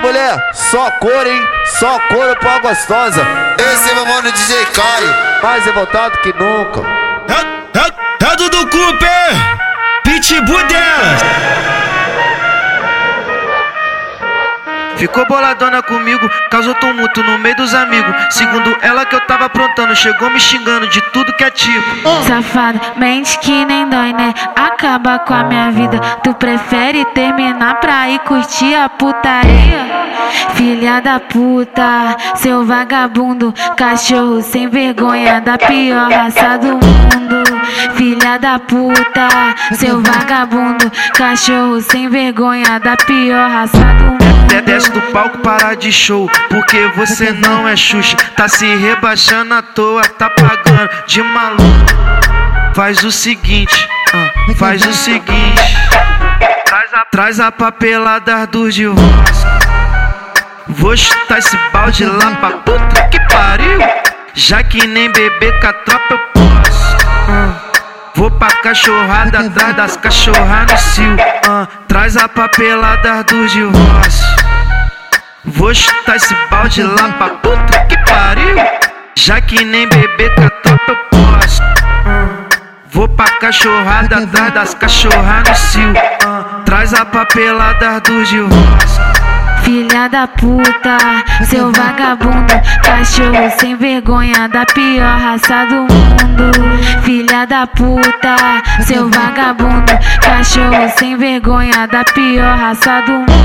Vai mulher, só cor, hein? Só couro pra gostosa. Esse é meu mano DJ Caio. Mais revoltado que nunca. É, é, é do Cooper, Ficou boladona comigo, causou tumulto no meio dos amigos. Segundo ela que eu tava aprontando, chegou me xingando de tudo que é tipo. Safado, mente que nem dói, né? Acaba com a minha vida. Tu prefere terminar pra ir curtir a putaria? Filha da puta, seu vagabundo, cachorro sem vergonha da pior raça do mundo. Filha da puta, seu vagabundo, cachorro sem vergonha da pior raça do mundo. Desce do palco, para de show, porque você não é Xuxa. Tá se rebaixando à toa, tá pagando de maluco. Faz o seguinte, ah, faz o seguinte. Traz a, traz a papelada dos divórcios. Vou chutar esse balde lá pra puta que pariu. Já que nem bebê com a tropa eu posso. Ah. Vou pra cachorrada atrás das cachorras no cio. Ah. Traz a papelada dos divórcios. Vou chutar esse balde lá pra puta que pariu. Já que nem bebê tropa eu posso. Vou pra cachorrada atrás das cachorras no cio. Traz a papelada dos divórcios. Filha da puta, seu vagabundo, cachorro sem vergonha da pior raça do mundo. Filha da puta, seu vagabundo, cachorro sem vergonha da pior raça do mundo.